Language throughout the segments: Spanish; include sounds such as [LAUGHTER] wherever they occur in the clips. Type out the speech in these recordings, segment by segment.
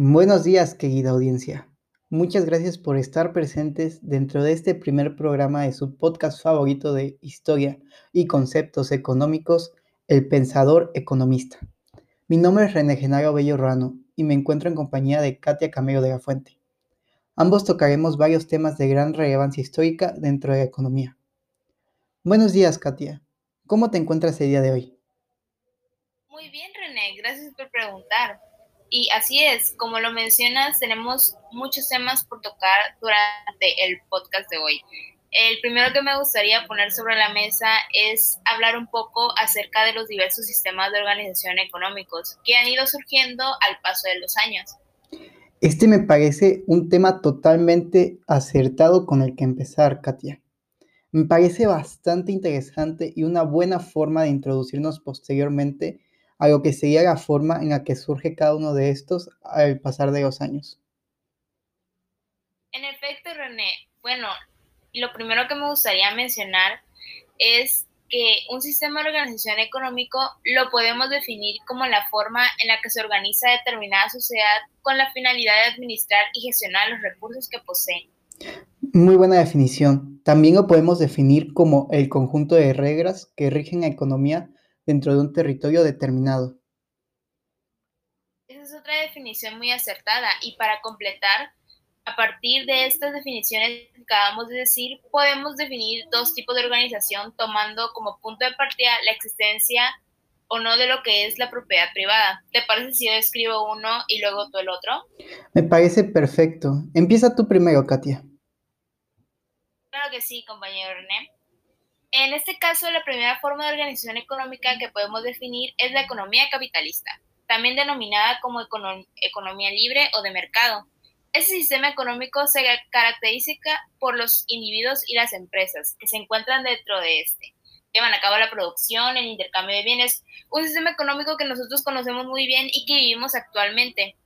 Buenos días, querida audiencia. Muchas gracias por estar presentes dentro de este primer programa de su podcast favorito de historia y conceptos económicos, El Pensador Economista. Mi nombre es René Genaro Bello Rano y me encuentro en compañía de Katia Camero de la Fuente. Ambos tocaremos varios temas de gran relevancia histórica dentro de la economía. Buenos días, Katia. ¿Cómo te encuentras el día de hoy? Muy bien, René. Gracias por preguntar. Y así es, como lo mencionas, tenemos muchos temas por tocar durante el podcast de hoy. El primero que me gustaría poner sobre la mesa es hablar un poco acerca de los diversos sistemas de organización económicos que han ido surgiendo al paso de los años. Este me parece un tema totalmente acertado con el que empezar, Katia. Me parece bastante interesante y una buena forma de introducirnos posteriormente a lo que sería la forma en la que surge cada uno de estos al pasar de los años. En efecto, René, bueno, lo primero que me gustaría mencionar es que un sistema de organización económico lo podemos definir como la forma en la que se organiza determinada sociedad con la finalidad de administrar y gestionar los recursos que posee. Muy buena definición. También lo podemos definir como el conjunto de reglas que rigen la economía dentro de un territorio determinado. Esa es otra definición muy acertada y para completar, a partir de estas definiciones que acabamos de decir, podemos definir dos tipos de organización tomando como punto de partida la existencia o no de lo que es la propiedad privada. ¿Te parece si yo escribo uno y luego tú el otro? Me parece perfecto. Empieza tú primero, Katia. Claro que sí, compañero René. En este caso, la primera forma de organización económica que podemos definir es la economía capitalista, también denominada como economía libre o de mercado. Este sistema económico se caracteriza por los individuos y las empresas que se encuentran dentro de este. Llevan a cabo la producción, el intercambio de bienes, un sistema económico que nosotros conocemos muy bien y que vivimos actualmente.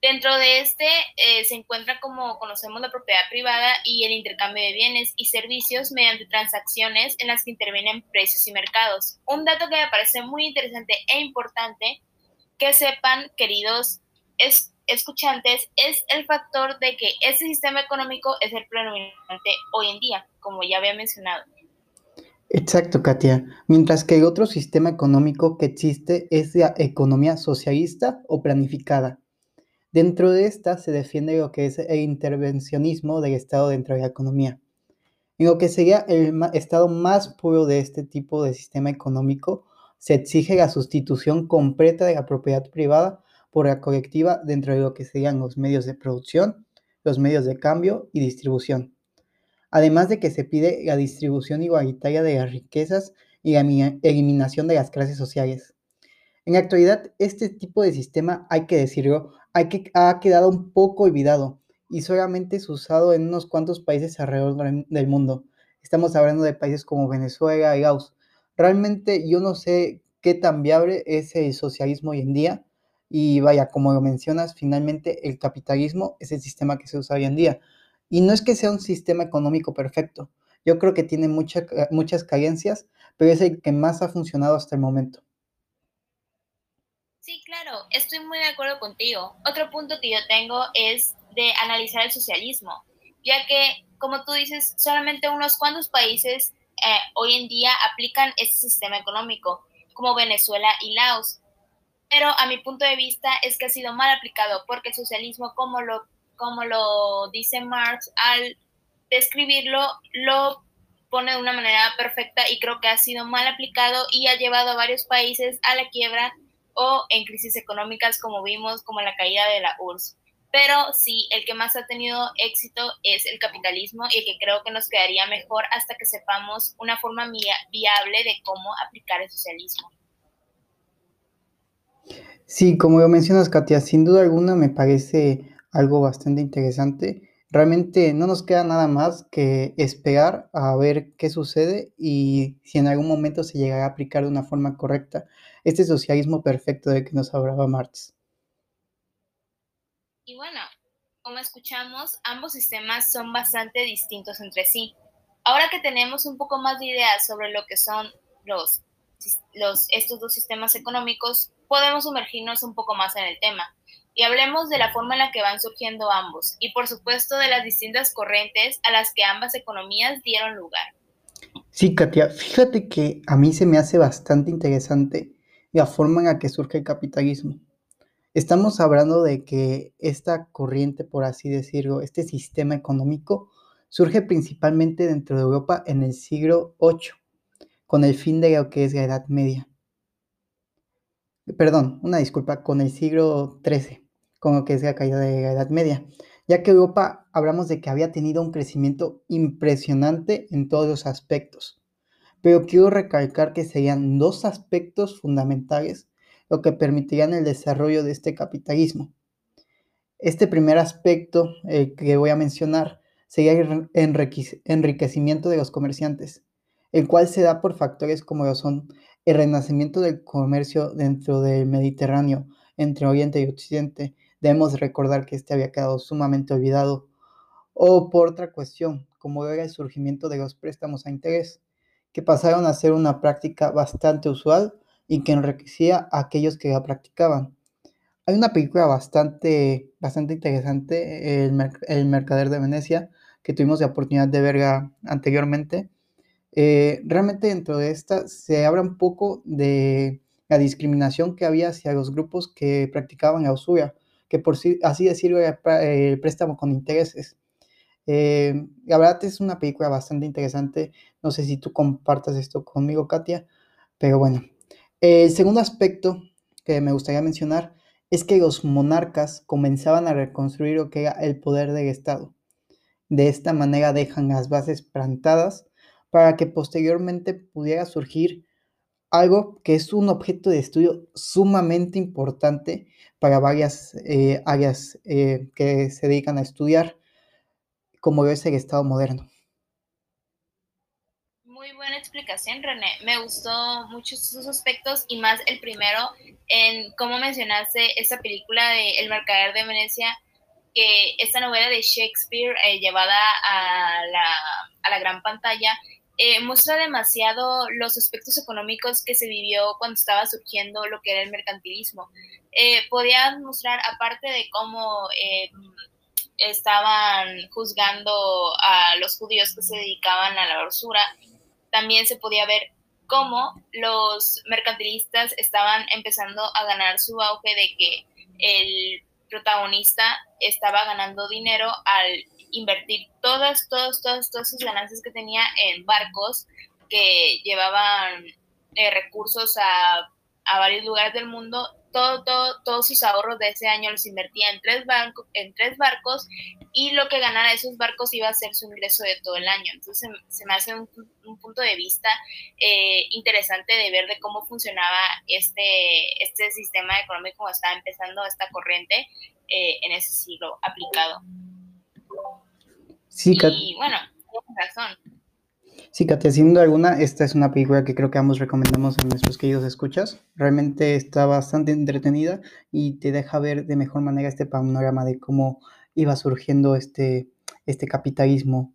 Dentro de este eh, se encuentra, como conocemos, la propiedad privada y el intercambio de bienes y servicios mediante transacciones en las que intervienen precios y mercados. Un dato que me parece muy interesante e importante que sepan, queridos escuchantes, es el factor de que este sistema económico es el predominante hoy en día, como ya había mencionado. Exacto, Katia. Mientras que el otro sistema económico que existe es la economía socialista o planificada Dentro de esta se defiende lo que es el intervencionismo del Estado dentro de la economía. En lo que sería el estado más puro de este tipo de sistema económico, se exige la sustitución completa de la propiedad privada por la colectiva dentro de lo que serían los medios de producción, los medios de cambio y distribución. Además de que se pide la distribución igualitaria de las riquezas y la eliminación de las clases sociales. En la actualidad, este tipo de sistema, hay que decirlo, que, ha quedado un poco olvidado y solamente es usado en unos cuantos países alrededor del mundo. Estamos hablando de países como Venezuela y Laos. Realmente yo no sé qué tan viable es el socialismo hoy en día. Y vaya, como lo mencionas, finalmente el capitalismo es el sistema que se usa hoy en día. Y no es que sea un sistema económico perfecto. Yo creo que tiene muchas carencias, pero es el que más ha funcionado hasta el momento. Sí, claro, estoy muy de acuerdo contigo. Otro punto que yo tengo es de analizar el socialismo, ya que, como tú dices, solamente unos cuantos países eh, hoy en día aplican este sistema económico, como Venezuela y Laos. Pero a mi punto de vista es que ha sido mal aplicado, porque el socialismo, como lo, como lo dice Marx, al describirlo, lo pone de una manera perfecta y creo que ha sido mal aplicado y ha llevado a varios países a la quiebra o en crisis económicas como vimos, como la caída de la URSS. Pero sí, el que más ha tenido éxito es el capitalismo y el que creo que nos quedaría mejor hasta que sepamos una forma viable de cómo aplicar el socialismo. Sí, como lo mencionas, Katia, sin duda alguna me parece algo bastante interesante realmente no nos queda nada más que esperar a ver qué sucede y si en algún momento se llegará a aplicar de una forma correcta este socialismo perfecto de que nos hablaba Marx. Y bueno, como escuchamos, ambos sistemas son bastante distintos entre sí. Ahora que tenemos un poco más de ideas sobre lo que son los, los, estos dos sistemas económicos, podemos sumergirnos un poco más en el tema y hablemos de la forma en la que van surgiendo ambos y por supuesto de las distintas corrientes a las que ambas economías dieron lugar. Sí, Katia, fíjate que a mí se me hace bastante interesante la forma en la que surge el capitalismo. Estamos hablando de que esta corriente, por así decirlo, este sistema económico, surge principalmente dentro de Europa en el siglo VIII, con el fin de lo que es la Edad Media. Perdón, una disculpa, con el siglo XIII, con lo que es la caída de la Edad Media, ya que Europa hablamos de que había tenido un crecimiento impresionante en todos los aspectos. Pero quiero recalcar que serían dos aspectos fundamentales lo que permitirían el desarrollo de este capitalismo. Este primer aspecto que voy a mencionar sería el enriquecimiento de los comerciantes, el cual se da por factores como son el renacimiento del comercio dentro del Mediterráneo entre Oriente y Occidente. Debemos recordar que este había quedado sumamente olvidado. O por otra cuestión, como era el surgimiento de los préstamos a interés, que pasaron a ser una práctica bastante usual y que enriquecía a aquellos que la practicaban. Hay una película bastante, bastante interesante, el, Mercader de Venecia, que tuvimos la oportunidad de verla anteriormente. Eh, realmente dentro de esta se habla un poco de la discriminación que había hacia los grupos que practicaban la usura, que por así decirlo era el préstamo con intereses. Eh, la verdad es una película bastante interesante. No sé si tú compartas esto conmigo, Katia, pero bueno. El segundo aspecto que me gustaría mencionar es que los monarcas comenzaban a reconstruir lo que era el poder del Estado. De esta manera dejan las bases plantadas para que posteriormente pudiera surgir algo que es un objeto de estudio sumamente importante para varias eh, áreas eh, que se dedican a estudiar, como es el Estado moderno. Muy buena explicación, René. Me gustó mucho sus aspectos y más el primero en cómo mencionaste esa película de El Mercader de Venecia, que esta novela de Shakespeare eh, llevada a la, gran pantalla eh, muestra demasiado los aspectos económicos que se vivió cuando estaba surgiendo lo que era el mercantilismo. Eh, mostrar, aparte de cómo estaban juzgando a los judíos que se dedicaban a la usura, también se podía ver cómo los mercantilistas estaban empezando a ganar su auge de que el protagonista estaba ganando dinero al invertir todas, todas, todas, todas sus ganancias que tenía en barcos que llevaban eh, recursos a, a varios lugares del mundo todo, todos sus ahorros de ese año los invertía en tres, en tres barcos y lo que ganara esos barcos iba a ser su ingreso de todo el año. Entonces se, me hace un, punto de vista eh, interesante de ver de cómo funcionaba este, este sistema económico cuando estaba empezando esta corriente eh, en ese siglo aplicado. Sí, y bueno, tienes razón. Sí, Katia, sin alguna, esta es una película que creo que ambos recomendamos a nuestros queridos escuchas. Realmente está bastante entretenida y te deja ver de mejor manera este panorama de cómo iba surgiendo este, este capitalismo.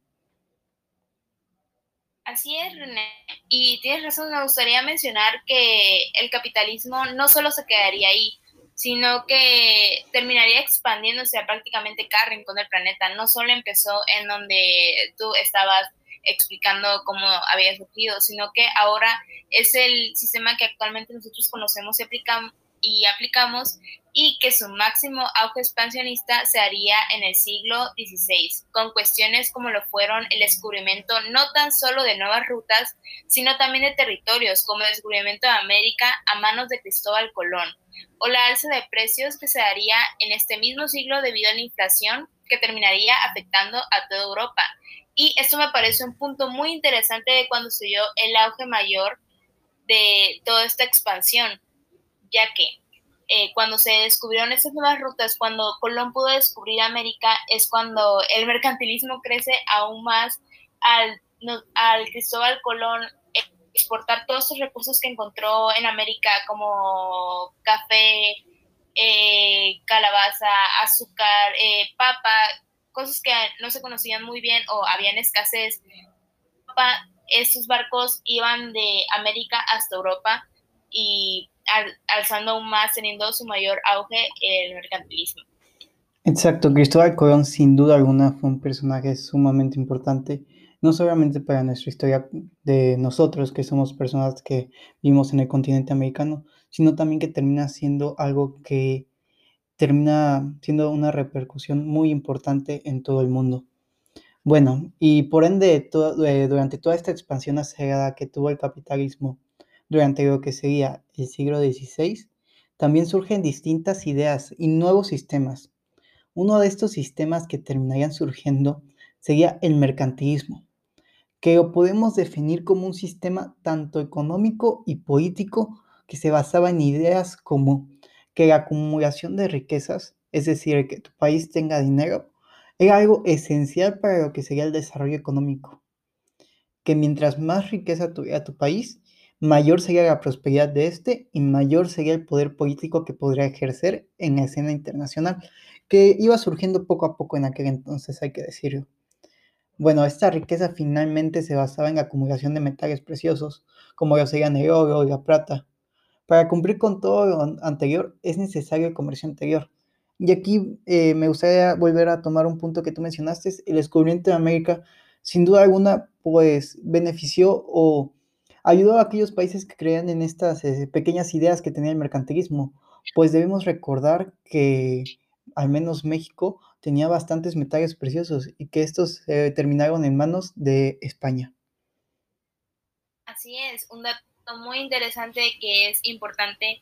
Así es, René. Y tienes razón, me gustaría mencionar que el capitalismo no solo se quedaría ahí, sino que terminaría expandiéndose a prácticamente cada rincón del planeta. No solo empezó en donde tú estabas explicando cómo había surgido, sino que ahora es el sistema que actualmente nosotros conocemos y, y aplicamos y que su máximo auge expansionista se haría en el siglo XVI, con cuestiones como lo fueron el descubrimiento no tan solo de nuevas rutas, sino también de territorios, como el descubrimiento de América a manos de Cristóbal Colón, o la alza de precios que se daría en este mismo siglo debido a la inflación que terminaría afectando a toda Europa, y esto me parece un punto muy interesante de cuando se dio el auge mayor de toda esta expansión, ya que eh, cuando se descubrieron estas nuevas rutas, cuando Colón pudo descubrir América, es cuando el mercantilismo crece aún más al, al Cristóbal Colón exportar todos estos recursos que encontró en América, como café, eh, calabaza, azúcar, eh, papa, cosas que no se conocían muy bien o habían escasez. Estos barcos iban de América hasta Europa y alzando aún más, teniendo su mayor auge el mercantilismo. Exacto, Cristóbal Colón sin duda alguna fue un personaje sumamente importante, no solamente para nuestra historia de nosotros, que somos personas que vivimos en el continente americano, sino también que termina siendo algo que termina siendo una repercusión muy importante en todo el mundo. Bueno, y por ende, eh, durante toda esta expansión acelerada que tuvo el capitalismo durante lo que sería el siglo XVI, también surgen distintas ideas y nuevos sistemas uno de estos sistemas que terminarían surgiendo sería el mercantilismo, que lo podemos definir como un sistema tanto económico y político que se basaba en ideas como que la acumulación de riquezas, es decir, que tu país tenga dinero, era algo esencial para lo que sería el desarrollo económico. Que mientras más riqueza tuviera tu país, mayor sería la prosperidad de este y mayor sería el poder político que podría ejercer en la escena internacional que iba surgiendo poco a poco en aquel entonces, hay que decirlo. Bueno, esta riqueza finalmente se basaba en la acumulación de metales preciosos, como lo serían el oro y la plata. Para cumplir con todo lo anterior es necesario el comercio anterior. Y aquí eh, me gustaría volver a tomar un punto que tú mencionaste, el descubrimiento de América, sin duda alguna, pues benefició o ayudó a aquellos países que creían en estas eh, pequeñas ideas que tenía el mercantilismo, pues debemos recordar que al menos México, tenía bastantes metales preciosos y que estos terminaron en manos de España. Así es, un dato muy interesante que es importante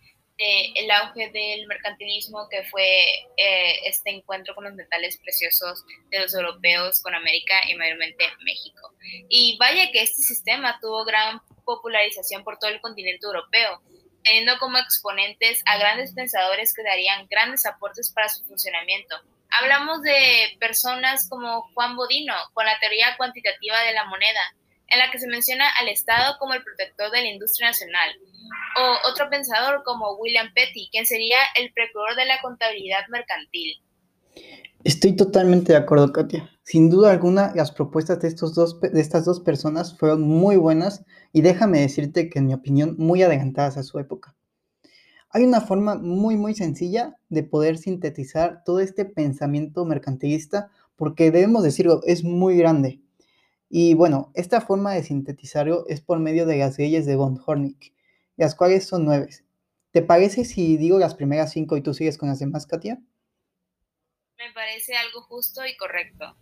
el auge del mercantilismo que fue eh, este encuentro con los metales preciosos de los europeos con América y mayormente México. Y vaya que este sistema tuvo gran popularización por todo el continente europeo teniendo como exponentes a grandes pensadores que darían grandes aportes para su funcionamiento. Hablamos de personas como Juan Bodino, con la teoría cuantitativa de la moneda, en la que se menciona al Estado como el protector de la industria nacional, o otro pensador como William Petty, quien sería el precursor de la contabilidad mercantil. Estoy totalmente de acuerdo, Katia. Sin duda alguna, las propuestas de, estos dos, de estas dos personas fueron muy buenas y déjame decirte que en mi opinión muy adelantadas a su época. Hay una forma muy muy sencilla de poder sintetizar todo este pensamiento mercantilista porque debemos decirlo, es muy grande. Y bueno, esta forma de sintetizarlo es por medio de las leyes de von Hornig, las cuales son nueve. ¿Te parece si digo las primeras cinco y tú sigues con las demás, Katia? Me parece algo justo y correcto.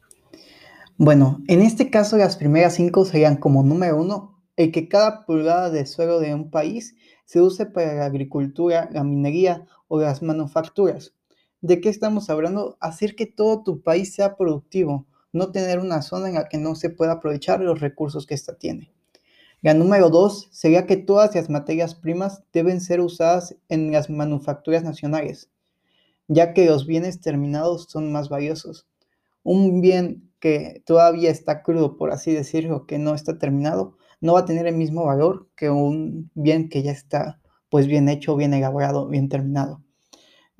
Bueno, en este caso las primeras cinco serían como número uno, el que cada pulgada de suelo de un país se use para la agricultura, la minería o las manufacturas. ¿De qué estamos hablando? Hacer que todo tu país sea productivo, no tener una zona en la que no se pueda aprovechar los recursos que ésta tiene. La número dos sería que todas las materias primas deben ser usadas en las manufacturas nacionales ya que los bienes terminados son más valiosos. Un bien que todavía está crudo, por así decirlo, que no está terminado, no va a tener el mismo valor que un bien que ya está pues bien hecho, bien elaborado, bien terminado.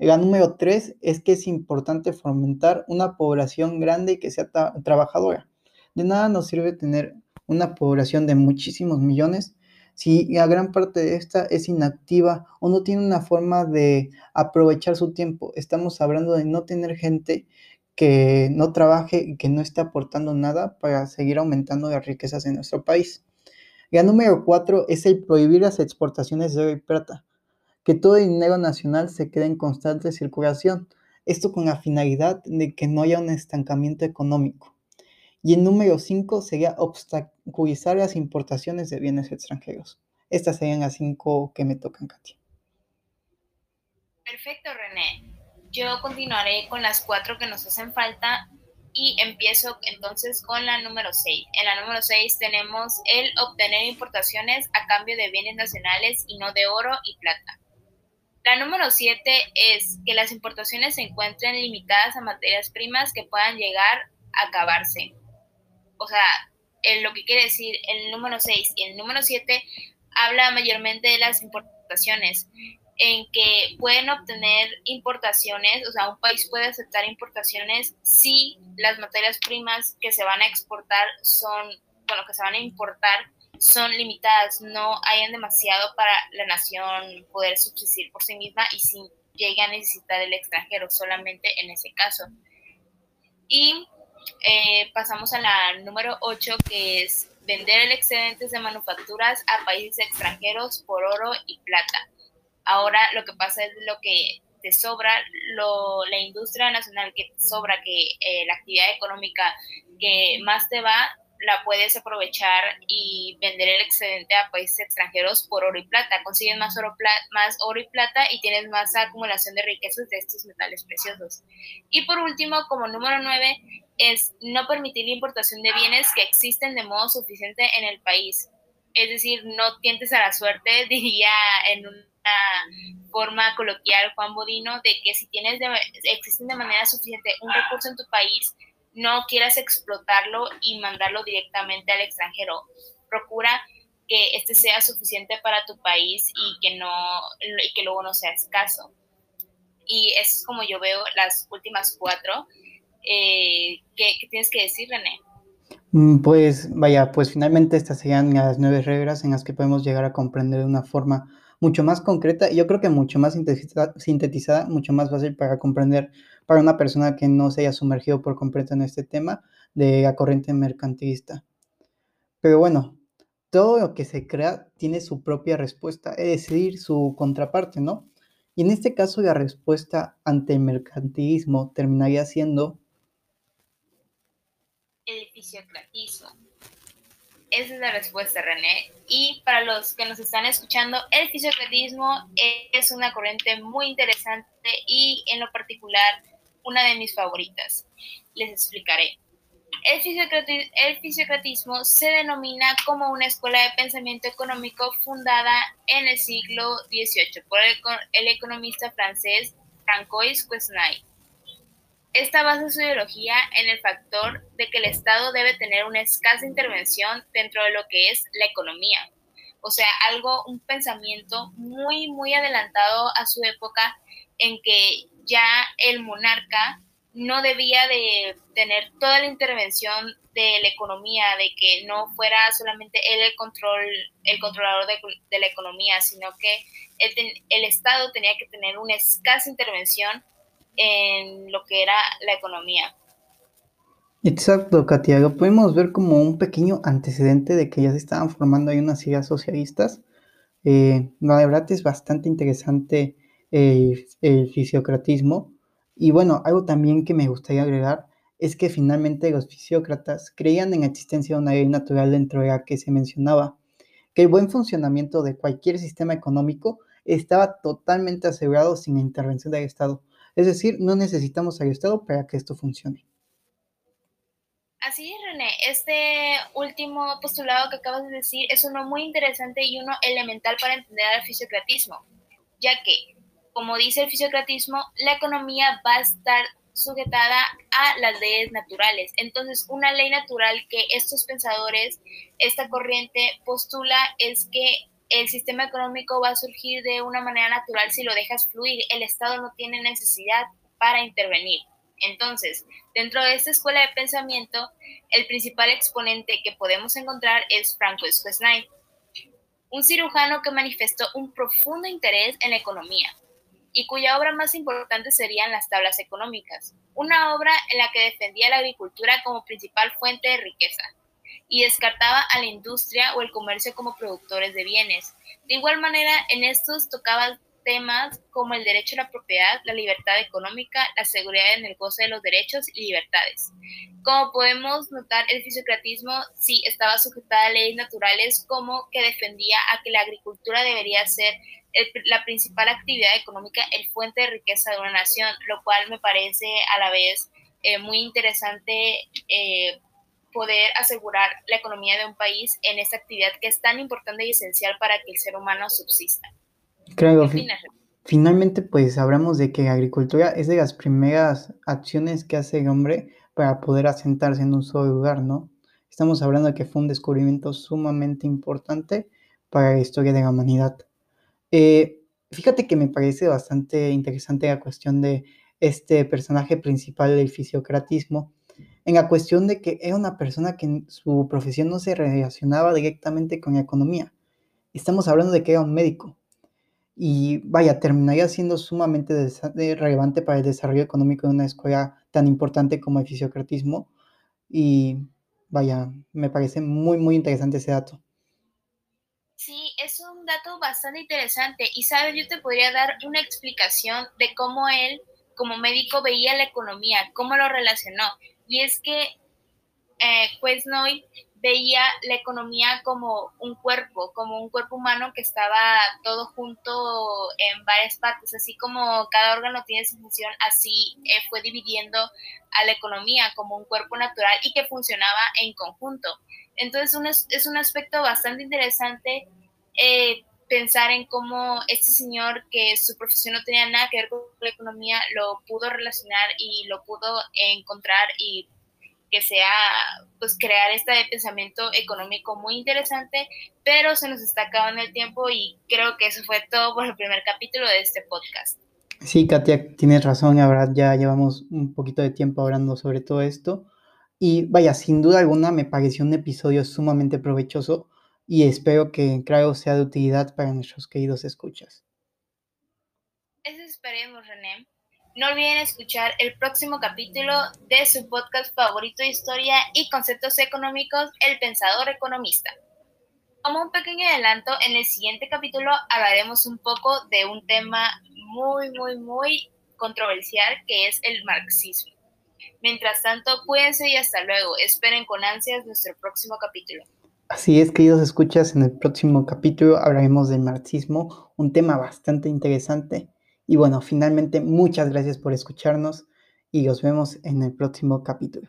La número tres es que es importante fomentar una población grande y que sea trabajadora. De nada nos sirve tener una población de muchísimos millones si la gran parte de esta es inactiva o no tiene una forma de aprovechar su tiempo. Estamos hablando de no tener gente que no trabaje y que no esté aportando nada para seguir aumentando las riquezas en nuestro país. La número cuatro es el prohibir las exportaciones de oro y plata, que todo el dinero nacional se quede en constante circulación, esto con la finalidad de que no haya un estancamiento económico. Y el número 5 sería obstaculizar las importaciones de bienes extranjeros. Estas serían las cinco que me tocan, Katia. Perfecto, René. Yo continuaré con las cuatro que nos hacen falta y empiezo entonces con la número 6. En la número 6 tenemos el obtener importaciones a cambio de bienes nacionales y no de oro y plata. La número 7 es que las importaciones se encuentren limitadas a materias primas que puedan llegar a acabarse. O sea, lo que quiere decir el número 6 y el número 7 habla mayormente de las importaciones, en que pueden obtener importaciones, o sea, un país puede aceptar importaciones si las materias primas que se van a exportar son, bueno, que se van a importar, son limitadas, no hayan demasiado para la nación poder subsistir por sí misma y si llega a necesitar el extranjero, solamente en ese caso. Y eh, pasamos a la número 8, que es vender el excedente de manufacturas a países extranjeros por oro y plata. Ahora lo que pasa es lo que te sobra, lo, la industria nacional que te sobra, que eh, la actividad económica que más te va, la puedes aprovechar y vender el excedente a países extranjeros por oro y plata. Consigues más oro, y plata y tienes más acumulación de riquezas de estos metales preciosos. Y por último, como número 9, es no permitir la importación de bienes que existen de modo suficiente en el país. Es decir, no tientes a la suerte, [LAUGHS] diría en una forma coloquial Juan Bodino, de que si tienes de, existen de manera suficiente un recurso en tu país, no quieras explotarlo y mandarlo directamente al extranjero. Procura que este sea suficiente para tu país y que no y que luego no sea escaso. Y eso es como yo veo las últimas cuatro. Eh, ¿qué, tienes que decir, René? Mm, pues vaya, pues finalmente estas serían las nueve reglas en las que podemos llegar a comprender de una forma mucho más concreta yo creo que mucho más sintetizada, mucho más fácil para comprender para una persona que no se haya sumergido por completo en este tema de la corriente mercantilista. Pero bueno, todo lo que se crea tiene su propia respuesta, es decir, su contraparte, ¿no? Y en este caso la respuesta ante el mercantilismo terminaría siendo... El fisiocratismo. Esa es la respuesta, René. Y para los que nos están escuchando, el fisiocratismo es una corriente muy interesante y en lo particular una de mis favoritas. Les explicaré. El, fisiocratismo, se denomina como una escuela de pensamiento económico fundada en el siglo XVIII por el, economista francés Francois Quesnay. Esta basa su ideología en el factor de que el Estado debe tener una escasa intervención dentro de lo que es la economía. O sea, algo, un pensamiento muy, muy adelantado a su época en que ya el monarca no debía de tener toda la intervención de la economía, de que no fuera solamente él el control, el controlador de, la economía, sino que el, Estado tenía que tener una escasa intervención en lo que era la economía. Exacto, Katia. Lo podemos ver como un pequeño antecedente de que ya se estaban formando ahí unas ideas socialistas. Eh, la verdad es bastante interesante el, el fisiocratismo. Y bueno, algo también que me gustaría agregar es que finalmente los fisiócratas creían en la existencia de una ley natural dentro de la que se mencionaba que el buen funcionamiento de cualquier sistema económico estaba totalmente asegurado sin la intervención del Estado. Es decir, no necesitamos al Estado para que esto funcione. Así es, René. Este último postulado que acabas de decir es uno muy interesante y uno elemental para entender al fisiocratismo, ya que, como dice el fisiocratismo, la economía va a estar sujetada a las leyes naturales. Entonces, una ley natural que estos pensadores, esta corriente postula es que el sistema económico va a surgir de una manera natural si lo dejas fluir. El Estado no tiene necesidad para intervenir. Entonces, dentro de esta escuela de pensamiento, el principal exponente que podemos encontrar es Francois Quesnay, un cirujano que manifestó un profundo interés en la economía y cuya obra más importante serían las tablas económicas, una obra en la que defendía la agricultura como principal fuente de riqueza y descartaba a la industria o el comercio como productores de bienes. De igual manera, en estos tocaba temas como el derecho a la propiedad, la libertad económica, la seguridad en el goce de los derechos y libertades. Como podemos notar, el fisiocratismo sí estaba sujetada a leyes naturales como que defendía a que la agricultura debería ser la principal actividad económica, el fuente de riqueza de una nación, lo cual me parece a la vez eh, muy interesante eh, poder asegurar la economía de un país en esta actividad que es tan importante y esencial para que el ser humano subsista. Claro, finalmente pues hablamos de que la agricultura es de las primeras acciones que hace el hombre para poder asentarse en un solo lugar, ¿no? Estamos hablando de que fue un descubrimiento sumamente importante para la historia de la humanidad. Eh, fíjate que me parece bastante interesante la cuestión de este personaje principal del fisiocratismo, en la cuestión de que era una persona que en su profesión no se relacionaba directamente con la economía. Estamos hablando de que era un médico. Y vaya, terminaría siendo sumamente relevante para el desarrollo económico de una escuela tan importante como el fisiocratismo. Y vaya, me parece muy, muy interesante ese dato. Sí, es un dato bastante interesante. Y sabes, yo te podría dar una explicación de cómo él, como médico, veía la economía, cómo lo relacionó. Y es que eh, Quesnoy veía la economía como un cuerpo, como un cuerpo humano que estaba todo junto en varias partes, así como cada órgano tiene su función, así eh, fue dividiendo a la economía como un cuerpo natural y que funcionaba en conjunto. Entonces es un aspecto bastante interesante eh, pensar en cómo este señor que su profesión no tenía nada que ver con la economía lo pudo relacionar y lo pudo encontrar y que sea pues crear este pensamiento económico muy interesante, pero se nos está acabando el tiempo y creo que eso fue todo por el primer capítulo de este podcast. Sí, Katia, tienes razón, la verdad ya llevamos un poquito de tiempo hablando sobre todo esto y vaya, sin duda alguna me pareció un episodio sumamente provechoso y espero que claro sea de utilidad para nuestros queridos escuchas. Eso esperemos, René. No olviden escuchar el próximo capítulo de su podcast favorito de historia y conceptos económicos, El Pensador Economista. Como un pequeño adelanto, en el siguiente capítulo hablaremos un poco de un tema muy, muy, muy controversial que es el marxismo. Mientras tanto, cuídense y hasta luego. Esperen con ansias nuestro próximo capítulo. Así es, queridos escuchas, en el próximo capítulo hablaremos del marxismo, un tema bastante interesante y bueno, finalmente muchas gracias por escucharnos y nos vemos en el próximo capítulo.